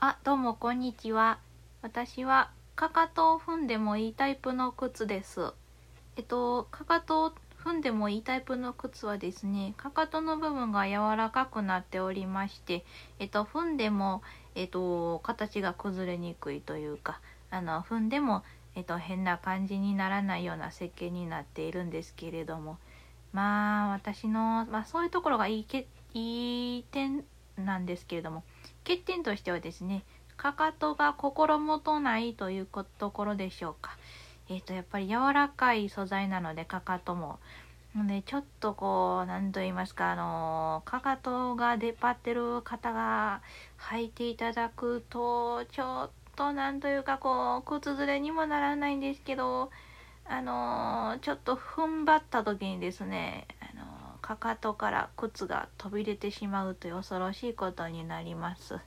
あ、どうもこんにちは。私はかかとを踏んでもいいタイプの靴です。えっと、かかとを踏んでもいいタイプの靴はですね、かかとの部分が柔らかくなっておりまして、えっと、踏んでも、えっと、形が崩れにくいというか、あの、踏んでも、えっと、変な感じにならないような設計になっているんですけれども、まあ、私の、まあ、そういうところがいいけ、いい点なんですけれども、欠点としてはですね、かかとが心もとないというところでしょうか。えっ、と、やっぱり柔らかい素材なので、かかとも。ので、ちょっとこう、なんと言いますか、あの、かかとが出っ張ってる方が履いていただくと、ちょっとなんというか、こう、靴ずれにもならないんですけど、あの、ちょっと踏ん張った時にですね、かかとから靴が飛び出てしまうという恐ろしいことになります。